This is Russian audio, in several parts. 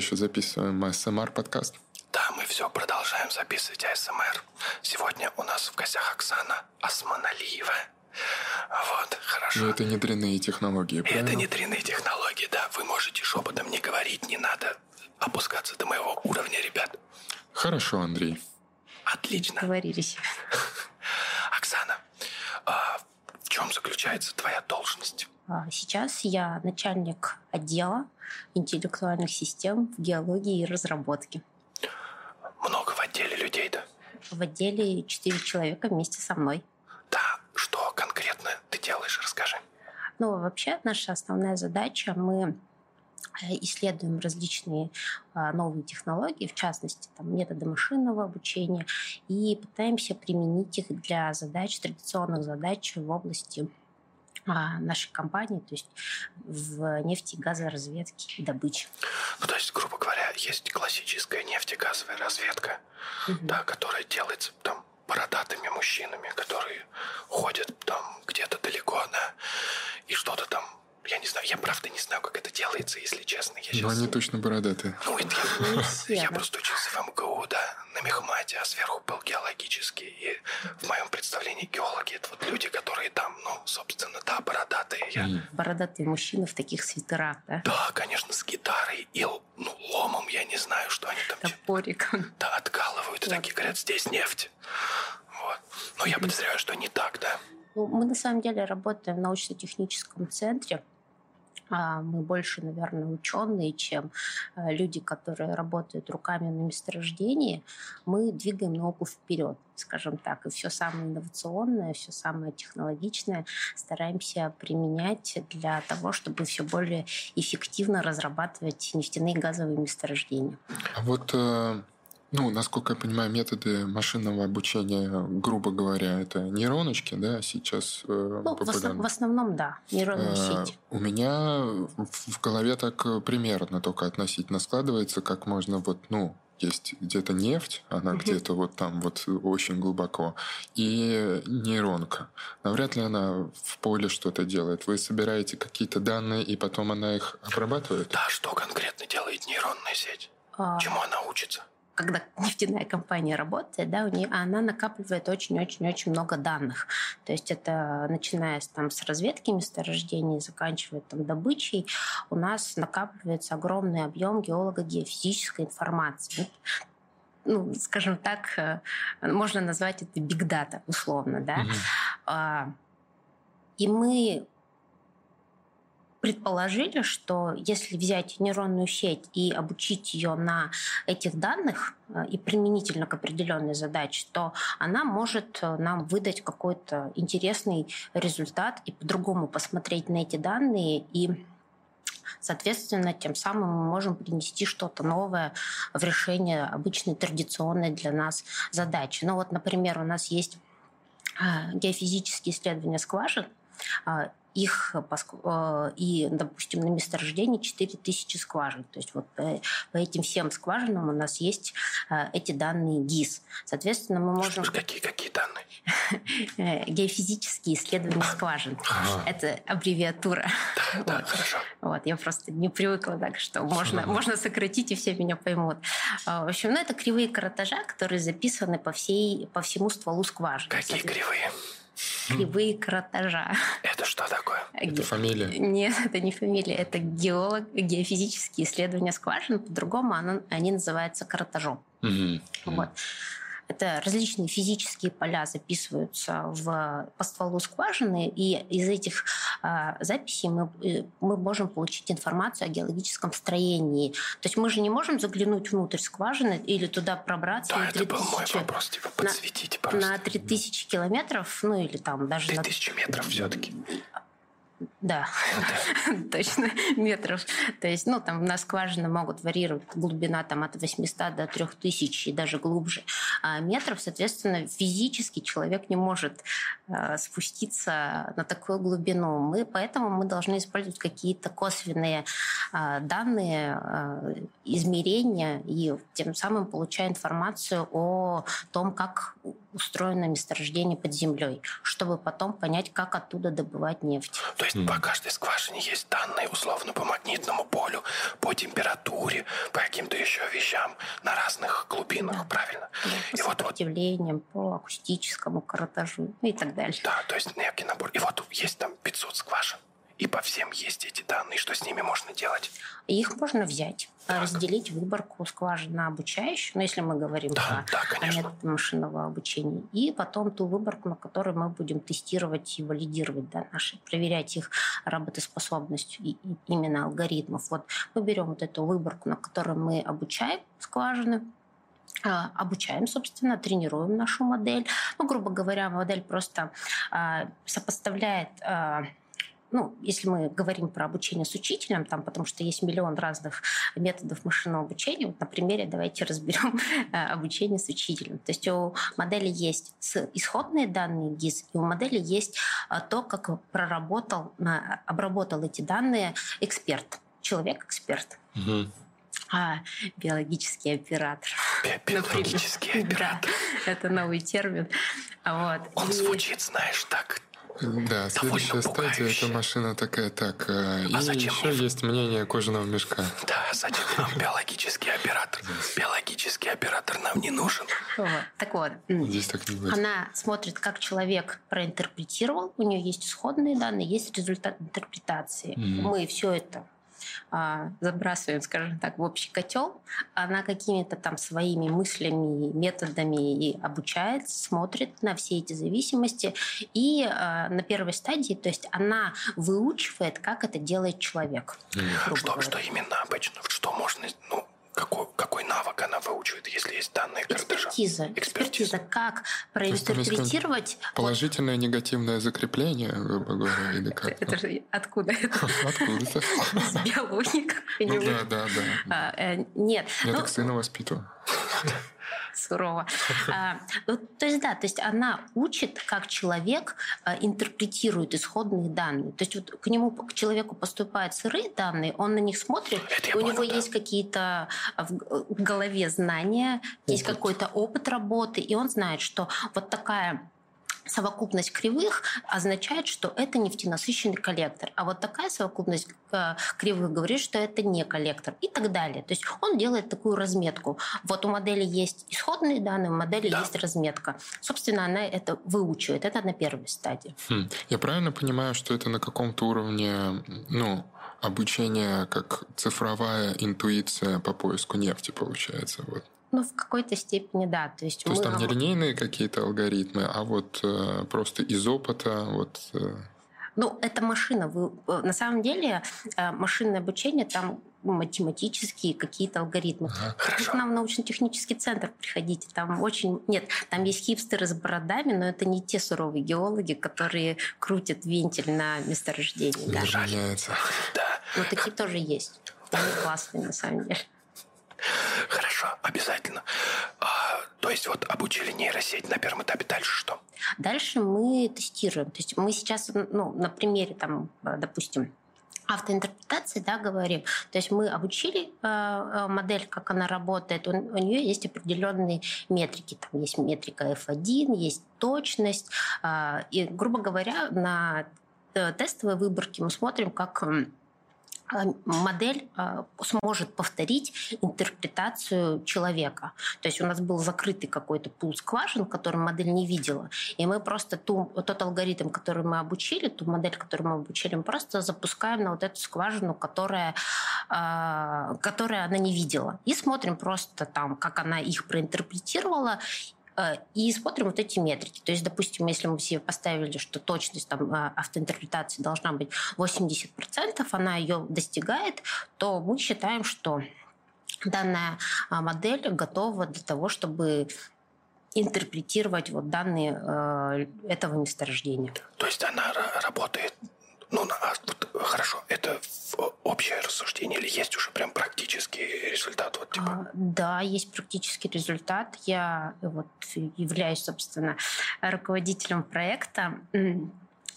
Еще записываем АСМР подкаст. Да, мы все продолжаем записывать АСМР. Сегодня у нас в гостях Оксана Османалиева. Вот, хорошо. Но это не дрянные технологии, правильно? Это не дрянные технологии, да. Вы можете шепотом не говорить, не надо опускаться до моего уровня, ребят. Хорошо, Андрей. Отлично. Договорились. Оксана, а в чем заключается твоя должность? А, сейчас я начальник отдела интеллектуальных систем в геологии и разработке. Много в отделе людей, да? В отделе четыре человека вместе со мной. Да, что конкретно ты делаешь, расскажи. Ну, вообще, наша основная задача, мы э, исследуем различные а, новые технологии, в частности, там, методы машинного обучения, и пытаемся применить их для задач, традиционных задач в области нашей компании, то есть в нефти, газоразведке и добыче. Ну, то есть, грубо говоря, есть классическая нефтегазовая разведка, угу. да, которая делается там бородатыми мужчинами, которые ходят там где-то далеко, да, и что-то там я не знаю, я правда не знаю, как это делается, если честно. Я сейчас... Но они точно бородатые. Ну, это я, я просто учился в МГУ, да, на мехмате, а сверху был геологический. И в моем представлении геологи – это вот люди, которые там, ну, собственно, да, бородатые. Я... Бородатые мужчины в таких свитерах, да? Да, конечно, с гитарой и ну, ломом, я не знаю, что они там... Топориком. Да, откалывают и такие говорят, здесь нефть. Вот. Но я подозреваю, что не так, да. Ну, мы на самом деле работаем в научно-техническом центре. А, мы больше, наверное, ученые, чем э, люди, которые работают руками на месторождении. Мы двигаем науку вперед, скажем так, и все самое инновационное, все самое технологичное стараемся применять для того, чтобы все более эффективно разрабатывать нефтяные и газовые месторождения. А вот э, ну, насколько я понимаю, методы машинного обучения, грубо говоря, это нейроночки, да, сейчас э, ну, популярны? В, основном, да, нейронные э, сети. У меня в голове так примерно только относительно складывается, как можно вот, ну, есть где-то нефть, она угу. где-то вот там вот очень глубоко, и нейронка. Навряд ли она в поле что-то делает. Вы собираете какие-то данные, и потом она их обрабатывает? Да, что конкретно делает нейронная сеть? А... Чему она учится? Когда нефтяная компания работает, да, у нее, она накапливает очень-очень-очень много данных. То есть это начиная с, там, с разведки месторождений, заканчивая там, добычей, у нас накапливается огромный объем геолого-геофизической информации ну, скажем так, э, можно назвать это big data, условно, да. Mm-hmm. И мы предположили, что если взять нейронную сеть и обучить ее на этих данных э, и применительно к определенной задаче, то она может э, нам выдать какой-то интересный результат и по-другому посмотреть на эти данные и Соответственно, тем самым мы можем принести что-то новое в решение обычной традиционной для нас задачи. Ну вот, например, у нас есть э, геофизические исследования скважин, их э, и, допустим, на месторождении 4000 скважин. То есть вот по, по этим всем скважинам у нас есть э, эти данные ГИС. Соответственно, мы можем... Какие, какие данные? Э, геофизические исследования скважин. Это аббревиатура. Да, хорошо. Вот, я просто не привыкла так, что можно, можно сократить, и все меня поймут. В общем, ну, это кривые каратажа, которые записаны по, всей, по всему стволу скважины. Какие кривые? Кривые каратажа. Это что такое? Это фамилия? Нет, это не фамилия. Это геолог, геофизические исследования скважин. По-другому они называются каратажом. Угу. Вот. Это различные физические поля записываются в, по стволу скважины, и из этих э, записей мы, э, мы можем получить информацию о геологическом строении. То есть мы же не можем заглянуть внутрь скважины или туда пробраться. Да, это был мой вопрос, типа подсветите, на, пожалуйста. На 3000 километров, ну или там даже 3000 на... метров все-таки. Да, точно, метров. То есть, ну, там на скважины могут варьировать глубина там от 800 до 3000 и даже глубже а метров. Соответственно, физически человек не может э, спуститься на такую глубину. Мы, поэтому мы должны использовать какие-то косвенные э, данные, э, измерения и тем самым получая информацию о том, как устроено месторождение под землей, чтобы потом понять, как оттуда добывать нефть. Есть mm. по каждой скважине есть данные условно по магнитному полю, по температуре, по каким-то еще вещам на разных глубинах, правильно? Да, по и сопротивлением, вот, по акустическому каротажу ну и так далее. Да, то есть некий набор. И вот есть там 500 скважин и по всем есть эти данные, что с ними можно делать? Их можно взять, так. разделить выборку скважин на обучающую, ну, если мы говорим да, про да, метод машинного обучения, и потом ту выборку, на которой мы будем тестировать и валидировать да, наши, проверять их работоспособность и, и именно алгоритмов. Вот мы берем вот эту выборку, на которой мы обучаем скважины, а, обучаем, собственно, тренируем нашу модель. Ну, грубо говоря, модель просто э, сопоставляет ну, если мы говорим про обучение с учителем, там, потому что есть миллион разных методов машинного обучения, вот на примере давайте разберем э, обучение с учителем. То есть у модели есть исходные данные ГИС, и у модели есть э, то, как проработал, обработал эти данные эксперт, человек-эксперт. Угу. А, биологический оператор. Биологический оператор. Да, это новый термин. Вот. Он и... звучит, знаешь, так да, следующая стадия – это машина такая, так, э, а и зачем еще мне... есть мнение кожаного мешка. Да, зачем нам биологический оператор? Биологический оператор нам не нужен. Так вот, Здесь так не будет. она смотрит, как человек проинтерпретировал, у нее есть исходные данные, есть результат интерпретации. Мы все это забрасываем, скажем так, в общий котел, она какими-то там своими мыслями, методами и обучается, смотрит на все эти зависимости. И а, на первой стадии, то есть она выучивает, как это делает человек. Что, что именно обычно? Что можно, ну, какой, какой навык она выучивает, если есть данные картежа? Экспертиза. Экспертиза. Как проинтерпретировать... Положительное, негативное закрепление, грубо говоря, или как? Это же откуда? Откуда-то. С биологии. Ну да, да, да. Э, нет. Я так ну, сына воспитываю сурово. А, то есть, да, то есть она учит, как человек а, интерпретирует исходные данные. То есть вот к нему, к человеку поступают сырые данные, он на них смотрит, у понял, него да. есть какие-то в голове знания, есть какой-то опыт работы, и он знает, что вот такая совокупность кривых означает, что это нефтенасыщенный коллектор. А вот такая совокупность э, кривых говорит, что это не коллектор и так далее. То есть он делает такую разметку. Вот у модели есть исходные данные, у модели да. есть разметка. Собственно, она это выучивает. Это на первой стадии. Хм. Я правильно понимаю, что это на каком-то уровне, ну, обучение как цифровая интуиция по поиску нефти получается? Вот. Ну, в какой-то степени, да. То есть, То есть там не линейные какие-то алгоритмы, а вот э, просто из опыта вот... Э... Ну, это машина. Вы, э, на самом деле э, машинное обучение там математические какие-то алгоритмы. Ага, хорошо. К нам в научно-технический центр приходите. Там очень... Нет, там есть хипстеры с бородами, но это не те суровые геологи, которые крутят вентиль на месторождении. Да. Меняется. Да. Но такие тоже есть. Они классные, на самом деле. Хорошо, обязательно. А, то есть вот обучили нейросеть на первом этапе, дальше что? Дальше мы тестируем. То есть мы сейчас, ну, на примере, там, допустим, автоинтерпретации, да, говорим. То есть мы обучили э, модель, как она работает. У, у нее есть определенные метрики. Там есть метрика F1, есть точность. Э, и, грубо говоря, на тестовой выборке мы смотрим, как модель а, сможет повторить интерпретацию человека. То есть у нас был закрытый какой-то пул скважин, который модель не видела. И мы просто ту, тот алгоритм, который мы обучили, ту модель, которую мы обучили, мы просто запускаем на вот эту скважину, которая, а, которая она не видела. И смотрим просто там, как она их проинтерпретировала, Э, и смотрим вот эти метрики. То есть, допустим, если мы себе поставили, что точность там, э, автоинтерпретации должна быть 80%, она ее достигает, то мы считаем, что данная а, модель готова для того, чтобы интерпретировать вот данные э, этого месторождения. То есть она работает ну, а, вот, хорошо, это общее рассуждение или есть уже прям практический результат? Вот, типа? а, да, есть практический результат. Я вот являюсь, собственно, руководителем проекта.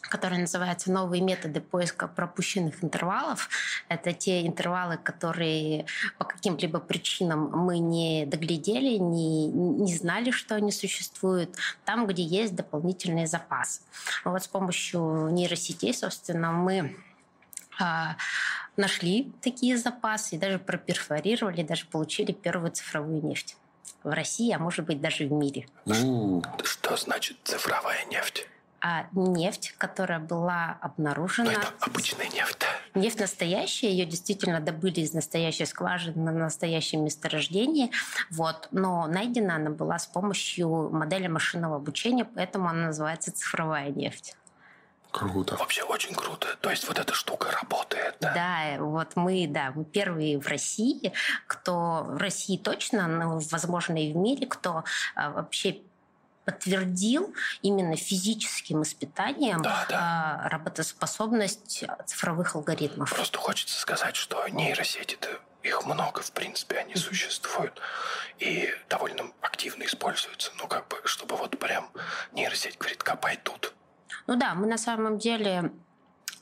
который называется «Новые методы поиска пропущенных интервалов». Это те интервалы, которые по каким-либо причинам мы не доглядели, не, не знали, что они существуют, там, где есть дополнительный запас. Вот с помощью нейросетей, собственно, мы нашли такие запасы даже проперфорировали, даже получили первую цифровую нефть в России, а может быть даже в мире. Что значит цифровая нефть? а нефть, которая была обнаружена... Но это обычная нефть? Нефть настоящая, ее действительно добыли из настоящей скважины на настоящем месторождении, вот, но найдена она была с помощью модели машинного обучения, поэтому она называется цифровая нефть. Круто. Вообще очень круто. То есть вот эта штука работает, да? Да, вот мы, да, мы первые в России, кто в России точно, но, возможно, и в мире, кто а, вообще подтвердил именно физическим испытанием да, да. А, работоспособность цифровых алгоритмов. Просто хочется сказать, что нейросети-то их много, в принципе, они существуют и довольно активно используются. Ну, как бы, чтобы вот прям нейросеть говорит, копай тут. Ну да, мы на самом деле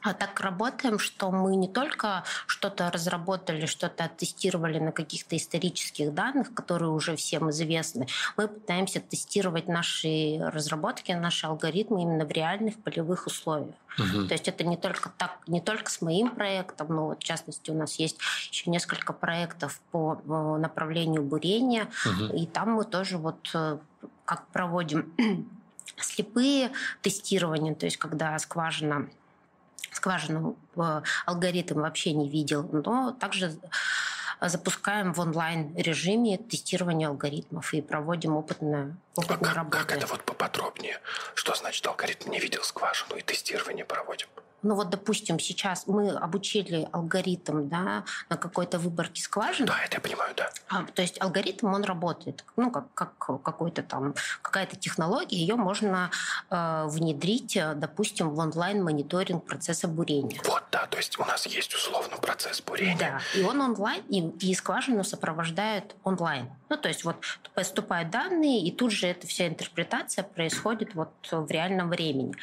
а так работаем, что мы не только что-то разработали, что-то тестировали на каких-то исторических данных, которые уже всем известны. Мы пытаемся тестировать наши разработки, наши алгоритмы именно в реальных полевых условиях. Угу. То есть это не только так, не только с моим проектом, но вот в частности у нас есть еще несколько проектов по э, направлению бурения, угу. и там мы тоже вот э, как проводим слепые тестирования, то есть когда скважина скважину э, алгоритм вообще не видел, но также запускаем в онлайн-режиме тестирование алгоритмов и проводим опытную, опытную а работу. Как это вот поподробнее? Что значит алгоритм не видел скважину и тестирование проводим? Ну вот, допустим, сейчас мы обучили алгоритм да, на какой-то выборке скважин. Да, это я понимаю, да. А, то есть алгоритм, он работает. Ну, как, как какой-то там, какая-то технология, ее можно э, внедрить, допустим, в онлайн-мониторинг процесса бурения. Вот, да, то есть у нас есть условно процесс бурения. Да, и он онлайн, и, и скважину сопровождает онлайн. Ну, то есть вот поступают данные, и тут же эта вся интерпретация происходит вот в реальном времени.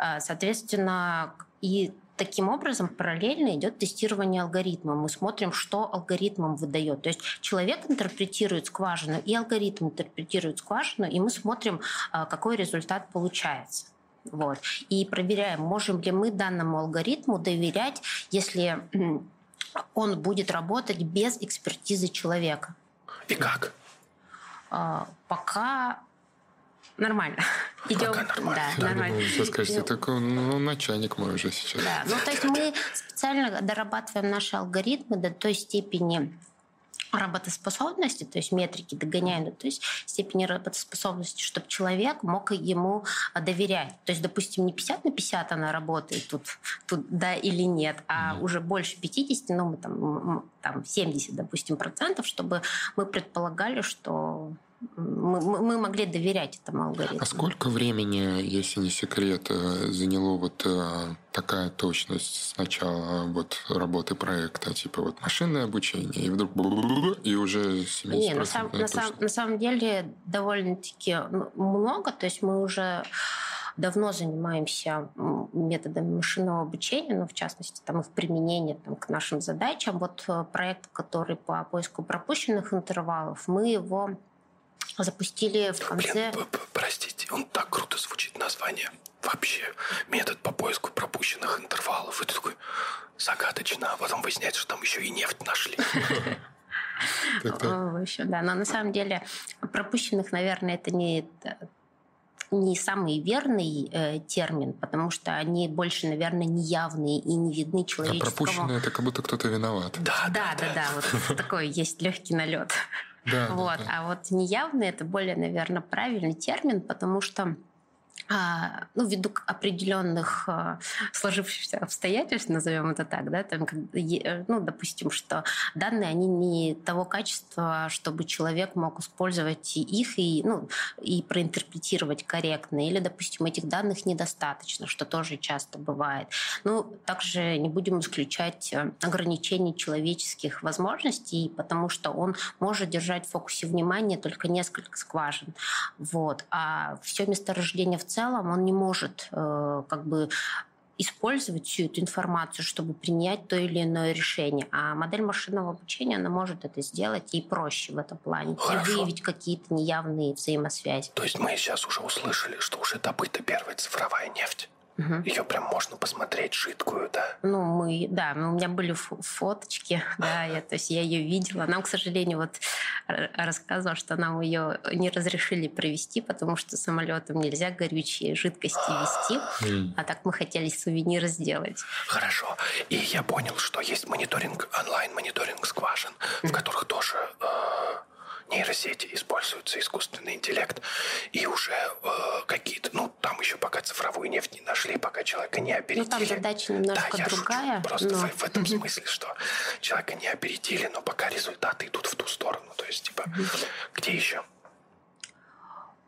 Mm. Соответственно, и таким образом параллельно идет тестирование алгоритма. Мы смотрим, что алгоритмом выдает. То есть человек интерпретирует скважину, и алгоритм интерпретирует скважину, и мы смотрим, а, какой результат получается. Вот. И проверяем, можем ли мы данному алгоритму доверять, если он будет работать без экспертизы человека. И как? А, пока Нормально. Идем. Пока нормально. Да, нормально. Ну, вы скажете, такой, ну, начальник мой уже сейчас. Да, ну, то есть мы специально дорабатываем наши алгоритмы до той степени работоспособности, то есть метрики догоняем до той степени работоспособности, чтобы человек мог ему доверять. То есть, допустим, не 50 на 50 она работает тут, тут да или нет, а mm-hmm. уже больше 50, ну, мы там, там 70, допустим, процентов, чтобы мы предполагали, что мы, мы могли доверять этому алгоритму. А сколько времени, если не секрет, э, заняло вот э, такая точность сначала вот работы проекта, типа вот машинное обучение, и вдруг и уже 70% Не, на, сам, на, сам, на самом деле довольно-таки много, то есть мы уже давно занимаемся методами машинного обучения, но в частности там их применение там, к нашим задачам. Вот э, проект, который по поиску пропущенных интервалов, мы его запустили в конце... Блин, простите, он так круто звучит, название. Вообще, метод по поиску пропущенных интервалов. И ты такой, загадочно, а потом выясняется, что там еще и нефть нашли. В общем, да, но на самом деле пропущенных, наверное, это не не самый верный э, термин, потому что они больше, наверное, неявные и не видны человеческому. А пропущенные это как будто кто-то виноват. Да, да, да, да, да вот такой есть легкий налет. Да, вот. Да, да. А вот неявный это более, наверное, правильный термин, потому что ну, ввиду определенных а, сложившихся обстоятельств, назовем это так, да, там, ну, допустим, что данные, они не того качества, чтобы человек мог использовать их и, ну, и проинтерпретировать корректно, или, допустим, этих данных недостаточно, что тоже часто бывает. Ну, также не будем исключать э, ограничений человеческих возможностей, потому что он может держать в фокусе внимания только несколько скважин, вот, а все месторождение в целом он не может э, как бы использовать всю эту информацию, чтобы принять то или иное решение. А модель машинного обучения, она может это сделать и проще в этом плане. Хорошо. И выявить какие-то неявные взаимосвязи. То есть мы сейчас уже услышали, что уже добыта первая цифровая нефть. Угу. Ее прям можно посмотреть жидкую, да? Ну, мы, да, у меня были фоточки, да, я, то есть я ее видела. Нам, к сожалению, вот рассказывала, что нам ее не разрешили провести, потому что самолетом нельзя горючие жидкости вести, а так мы хотели сувениры сделать. Хорошо. И я понял, что есть мониторинг, онлайн-мониторинг скважин, в которых тоже э, нейросети используются, искусственный интеллект, и уже э, какие-то, ну, там еще пока цифровую нефть не нашли, пока человека не опередили. Ну, там задача немножко да, я другая. Шучу, просто но... в, в этом смысле, что человека не опередили, но пока результаты идут в ту сторону. То есть, типа, где еще?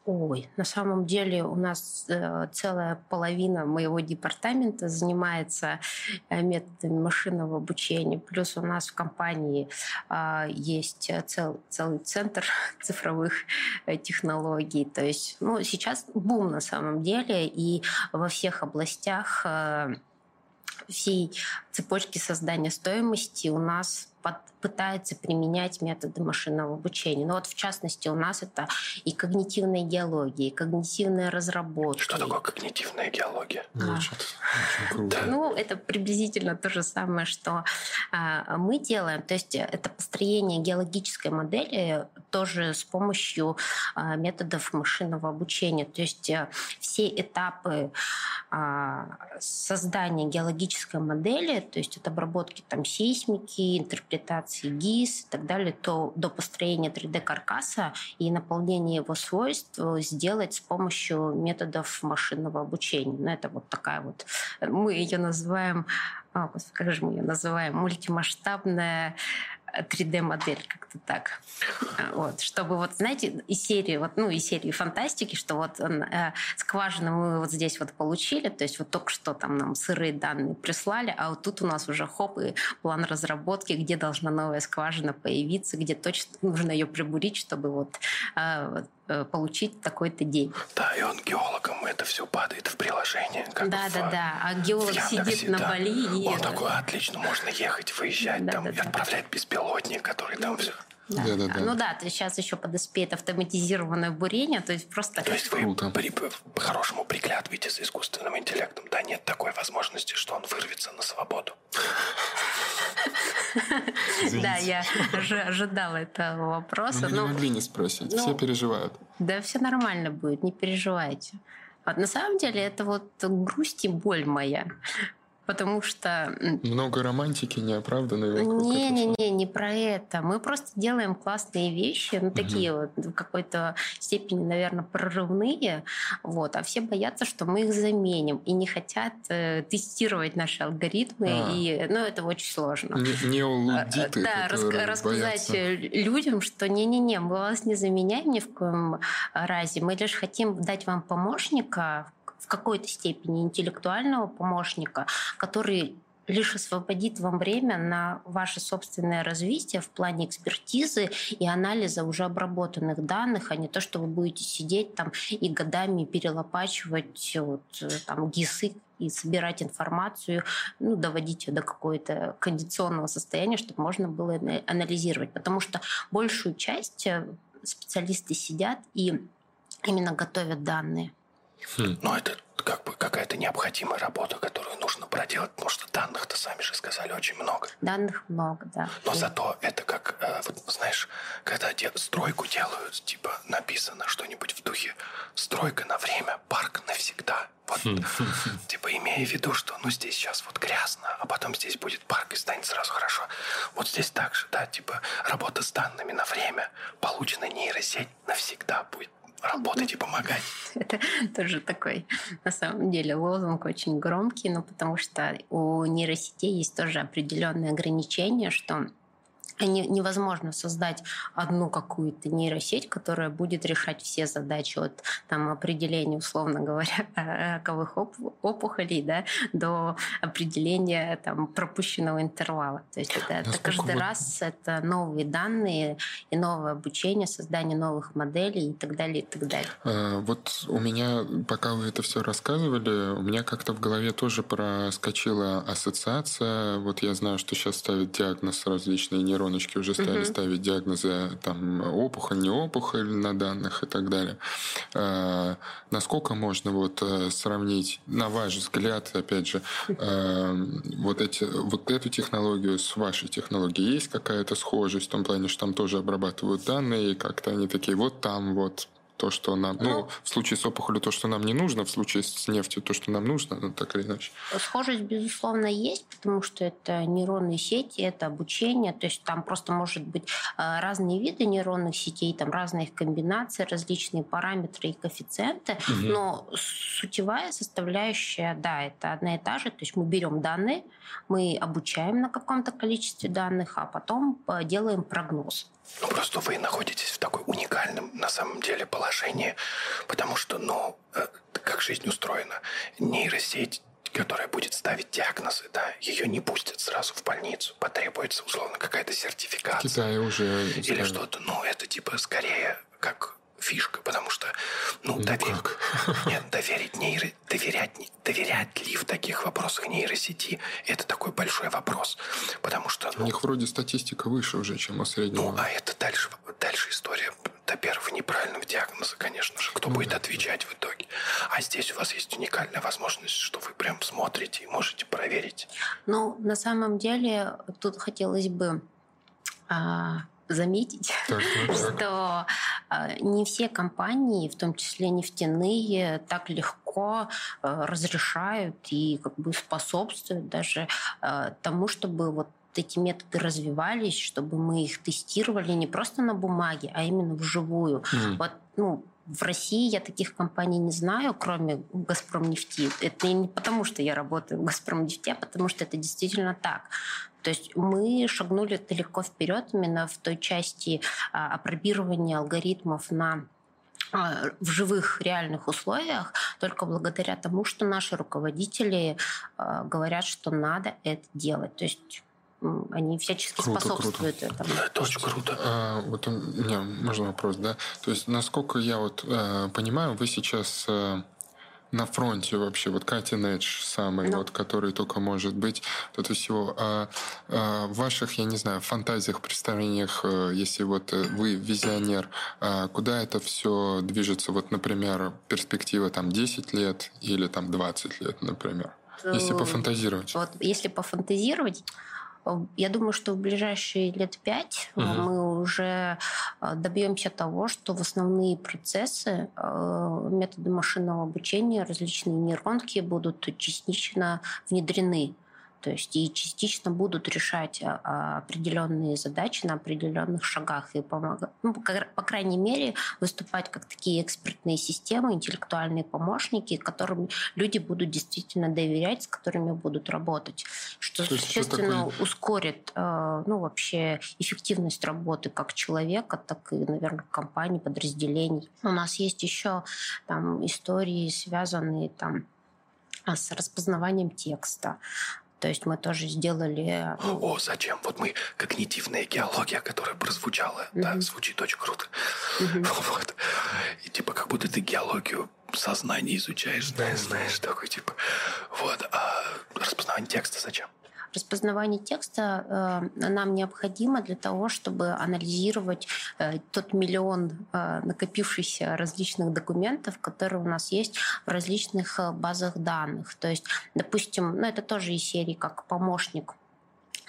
Ой, на самом деле у нас э, целая половина моего департамента занимается э, методами машинного обучения. Плюс у нас в компании э, есть цел, целый центр цифровых э, технологий. То есть ну, сейчас бум на самом деле, и во всех областях э, всей цепочки создания стоимости у нас под, пытается применять методы машинного обучения. Но вот в частности у нас это и когнитивная геология, и когнитивная разработка. Что такое когнитивная геология? Звучит очень круто. Ну, это приблизительно то же самое, что а, мы делаем. То есть это построение геологической модели тоже с помощью а, методов машинного обучения. То есть а, все этапы а, создания геологической модели, то есть от обработки там сейсмики, интерпретации интерпретации ГИС и так далее, то до построения 3D-каркаса и наполнения его свойств сделать с помощью методов машинного обучения. Ну, это вот такая вот, мы ее называем, а, как же мы ее называем, мультимасштабная 3D-модель, как-то так. А, вот, чтобы вот, знаете, из серии, вот, ну, из серии фантастики, что вот э, скважину мы вот здесь вот получили, то есть вот только что там нам сырые данные прислали, а вот тут у нас уже хоп, и план разработки, где должна новая скважина появиться, где точно нужно ее прибурить, чтобы вот э, Э, получить такой-то день. Да, и он геологом, это все падает в приложение. Как да, в, да, да. А геолог сидит на да. Бали и... Он такой, отлично, можно ехать, выезжать да, там да, и да. отправлять беспилотник, который там все... Да. Да, да, да. Ну да, то сейчас еще подоспеет автоматизированное бурение, то есть просто... То есть вы при, по-хорошему приглядываете за искусственным интеллектом, да, нет такой возможности, что он вырвется на свободу. Да, я ожидала этого вопроса. Мы не могли не спросить, все ну, переживают. Да, все нормально будет, не переживайте. Вот на самом деле это вот грусть и боль моя потому что... Много романтики неоправданной. Не-не-не, не про это. Мы просто делаем классные вещи, ну, такие угу. вот в какой-то степени, наверное, прорывные, вот, а все боятся, что мы их заменим и не хотят э, тестировать наши алгоритмы, а. и, ну, это очень сложно. Не, неолудиты, э, Да, рас, рассказать боятся. людям, что не-не-не, мы вас не заменяем ни в коем разе, мы лишь хотим дать вам помощника, в какой-то степени интеллектуального помощника, который лишь освободит вам время на ваше собственное развитие в плане экспертизы и анализа уже обработанных данных, а не то, что вы будете сидеть там и годами перелопачивать вот, там, ГИСы и собирать информацию, ну, доводить ее до какого-то кондиционного состояния, чтобы можно было анализировать. Потому что большую часть э, специалисты сидят и именно готовят данные. Хм. Но это как бы какая-то необходимая работа, которую нужно проделать, потому что данных-то, сами же сказали, очень много. Данных много, да. Но зато это как, э, вот, знаешь, когда де- стройку делают, типа написано что-нибудь в духе «стройка на время, парк навсегда». Вот, хм. типа, имея в виду, что, ну, здесь сейчас вот грязно, а потом здесь будет парк и станет сразу хорошо. Вот здесь также, да, типа, работа с данными на время, полученная нейросеть навсегда будет работать и помогать. Это тоже такой, на самом деле, лозунг очень громкий, но потому что у нейросетей есть тоже определенные ограничения, что невозможно создать одну какую-то нейросеть, которая будет решать все задачи от там, определения, условно говоря, раковых опухолей да, до определения там, пропущенного интервала. То есть это, это каждый вы... раз это новые данные и новое обучение, создание новых моделей и так далее, и так далее. А, вот у меня, пока вы это все рассказывали, у меня как-то в голове тоже проскочила ассоциация. Вот я знаю, что сейчас ставят диагноз различные нейроны нейроночки уже стали угу. ставить диагнозы там опухоль, не опухоль на данных и так далее. А, насколько можно вот э, сравнить, на ваш взгляд, опять же, а, вот, эти, вот эту технологию с вашей технологией? Есть какая-то схожесть в том плане, что там тоже обрабатывают данные, и как-то они такие, вот там вот то, что нам... Ну, ну, в случае с опухолью то, что нам не нужно, в случае с нефтью то, что нам нужно, ну, так или иначе. Схожесть, безусловно, есть, потому что это нейронные сети, это обучение, то есть там просто может быть э, разные виды нейронных сетей, там разные их комбинации, различные параметры и коэффициенты, угу. но сутевая составляющая, да, это одна и та же, то есть мы берем данные, мы обучаем на каком-то количестве данных, а потом э, делаем прогноз. Ну, просто вы находитесь в такой уникальном, на самом деле, положении, потому что, ну, э, как жизнь устроена. Нейросеть которая будет ставить диагнозы, да, ее не пустят сразу в больницу, потребуется условно какая-то сертификация. В Китае уже или что-то, ну это типа скорее как фишка, потому что, ну, ну довер... Нет, доверить нейро... доверять, доверять ли в таких вопросах нейросети, это такой большой вопрос, потому что... Ну, у них вроде статистика выше уже, чем у среднего. Ну, а это дальше, дальше история до первого неправильного диагноза, конечно же, кто ну, будет да, отвечать да. в итоге. А здесь у вас есть уникальная возможность, что вы прям смотрите и можете проверить. Ну, на самом деле, тут хотелось бы а, заметить, так, так. что а, не все компании, в том числе нефтяные, так легко а, разрешают и как бы способствуют даже а, тому, чтобы вот эти методы развивались, чтобы мы их тестировали не просто на бумаге, а именно вживую. Mm. Вот, ну, в России я таких компаний не знаю, кроме «Газпром нефти». Это не потому, что я работаю в «Газпром нефти», а потому что это действительно так. То есть мы шагнули далеко вперед именно в той части а, опробирования алгоритмов на а, в живых реальных условиях только благодаря тому, что наши руководители а, говорят, что надо это делать. То есть они всячески круто, способствуют круто. этому. Это очень круто. А, вот у меня можно вопрос, да? То есть, насколько я вот э, понимаю, вы сейчас э, на фронте вообще, вот cutting edge самый, no. вот, который только может быть, вот это всего. А, а в ваших, я не знаю, фантазиях, представлениях, э, если вот вы визионер, а куда это все движется, вот, например, перспектива там 10 лет или там 20 лет, например? Если пофантазировать. Вот, если пофантазировать, я думаю, что в ближайшие лет пять угу. мы уже э, добьемся того, что в основные процессы э, методы машинного обучения, различные нейронки будут частично внедрены то есть и частично будут решать а, а, определенные задачи на определенных шагах и помогать, ну, по крайней мере, выступать как такие экспертные системы, интеллектуальные помощники, которым люди будут действительно доверять, с которыми будут работать, что То существенно такое... ускорит а, ну, вообще эффективность работы как человека, так и, наверное, компаний, подразделений. У нас есть еще там истории, связанные там с распознаванием текста, то есть мы тоже сделали... Ну, О, зачем? Вот мы когнитивная геология, которая прозвучала, mm-hmm. да, звучит очень круто. Mm-hmm. Вот. И типа как будто ты геологию сознания изучаешь, знаешь, знаешь, такой типа. Вот. А распознавание текста зачем? Распознавание текста э, нам необходимо для того, чтобы анализировать э, тот миллион э, накопившихся различных документов, которые у нас есть в различных базах данных. То есть, допустим, ну это тоже из серии как помощник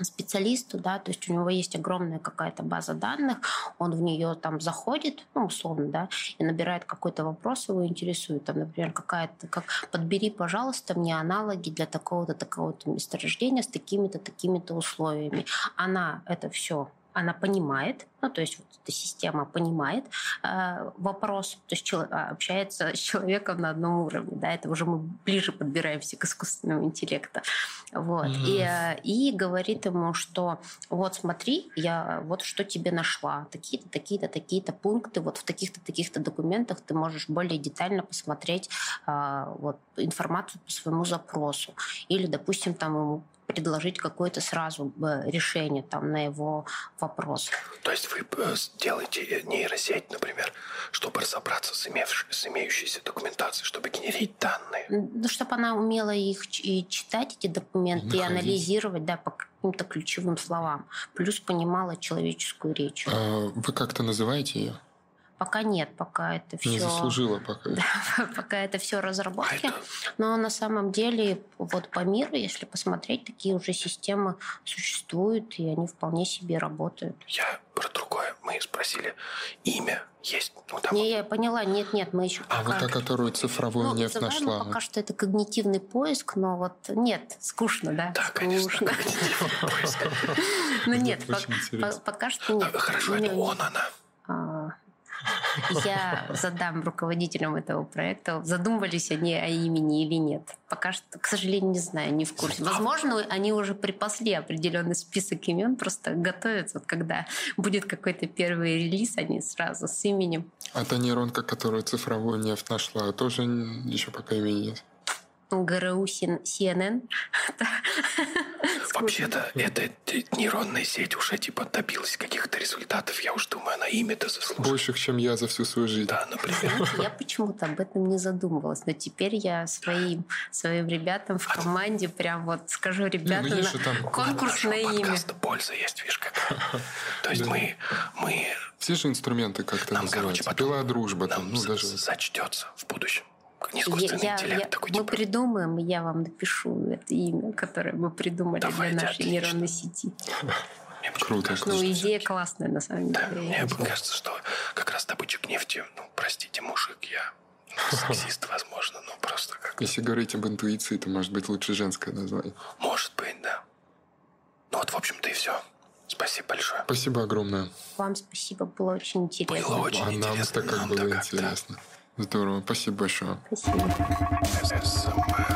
специалисту, да, то есть у него есть огромная какая-то база данных, он в нее там заходит, ну, условно, да, и набирает какой-то вопрос, его интересует, там, например, какая-то, как, подбери, пожалуйста, мне аналоги для такого-то, такого-то месторождения с такими-то, такими-то условиями. Она это все она понимает, ну, то есть вот эта система понимает э, вопрос, то есть человек, общается с человеком на одном уровне, да, это уже мы ближе подбираемся к искусственному интеллекту, вот, mm-hmm. и, э, и говорит ему, что вот смотри, я вот что тебе нашла, такие-то, такие-то, такие-то пункты, вот в таких-то, таких-то документах ты можешь более детально посмотреть э, вот информацию по своему запросу, или, допустим, там ему предложить какое-то сразу решение там, на его вопрос. То есть вы э, делаете нейросеть, например, чтобы разобраться с, имевш... с имеющейся документацией, чтобы генерить данные? Ну, чтобы она умела их и читать, эти документы, Находить. и анализировать да, по каким-то ключевым словам. Плюс понимала человеческую речь. А вы как-то называете ее? Пока нет, пока это все... Не заслужила пока. Да, пока это все разработки. Но на самом деле вот по миру, если посмотреть, такие уже системы существуют, и они вполне себе работают. Я про другое. Мы спросили, имя есть? Ну, там... Не, я поняла, нет-нет, мы еще а пока... Вот та, которую цифровую ну, нефть нашла? пока что это когнитивный поиск, но вот нет, скучно, да? Да, конечно, когнитивный поиск. Ну нет, пока что нет. Хорошо, это он, она. Я задам руководителям этого проекта, задумывались они о имени или нет. Пока что, к сожалению, не знаю, не в курсе. Возможно, они уже припасли определенный список имен, просто готовятся. Вот когда будет какой-то первый релиз, они сразу с именем. А та нейронка, которая цифровую нефть нашла, тоже еще пока имени нет? ГРУ CNN. Вообще-то эта нейронная сеть уже типа добилась каких-то результатов. Я уж думаю, она имя-то заслуживает. Больших, чем я за всю свою жизнь. Да, например. Я почему-то об этом не задумывалась. Но теперь я своим, своим ребятам в команде прям вот скажу, ребята, ну, на там... конкурс на имя. польза есть, видишь, как. То есть мы, мы... Все же инструменты как-то называются. Пила дружба. Нам ну, даже... зачтется в будущем искусственный я, интеллект я, такой. Мы типа... придумаем, и я вам напишу это имя, которое мы придумали Давайте, для нашей отлично. нейронной сети. Мне Круто. Кажется, ну, идея классная, на самом да, деле. Мне кажется, что как раз добытчик нефти, ну, простите, мужик, я сексист, возможно, но просто как... Если говорить об интуиции, то, может быть, лучше женское название. Может быть, да. Ну вот, в общем-то, и все. Спасибо большое. Спасибо огромное. Вам спасибо, было очень интересно. Было очень а интересно. Нам-то как нам было интересно. Здорово, спасибо большое. Спасибо.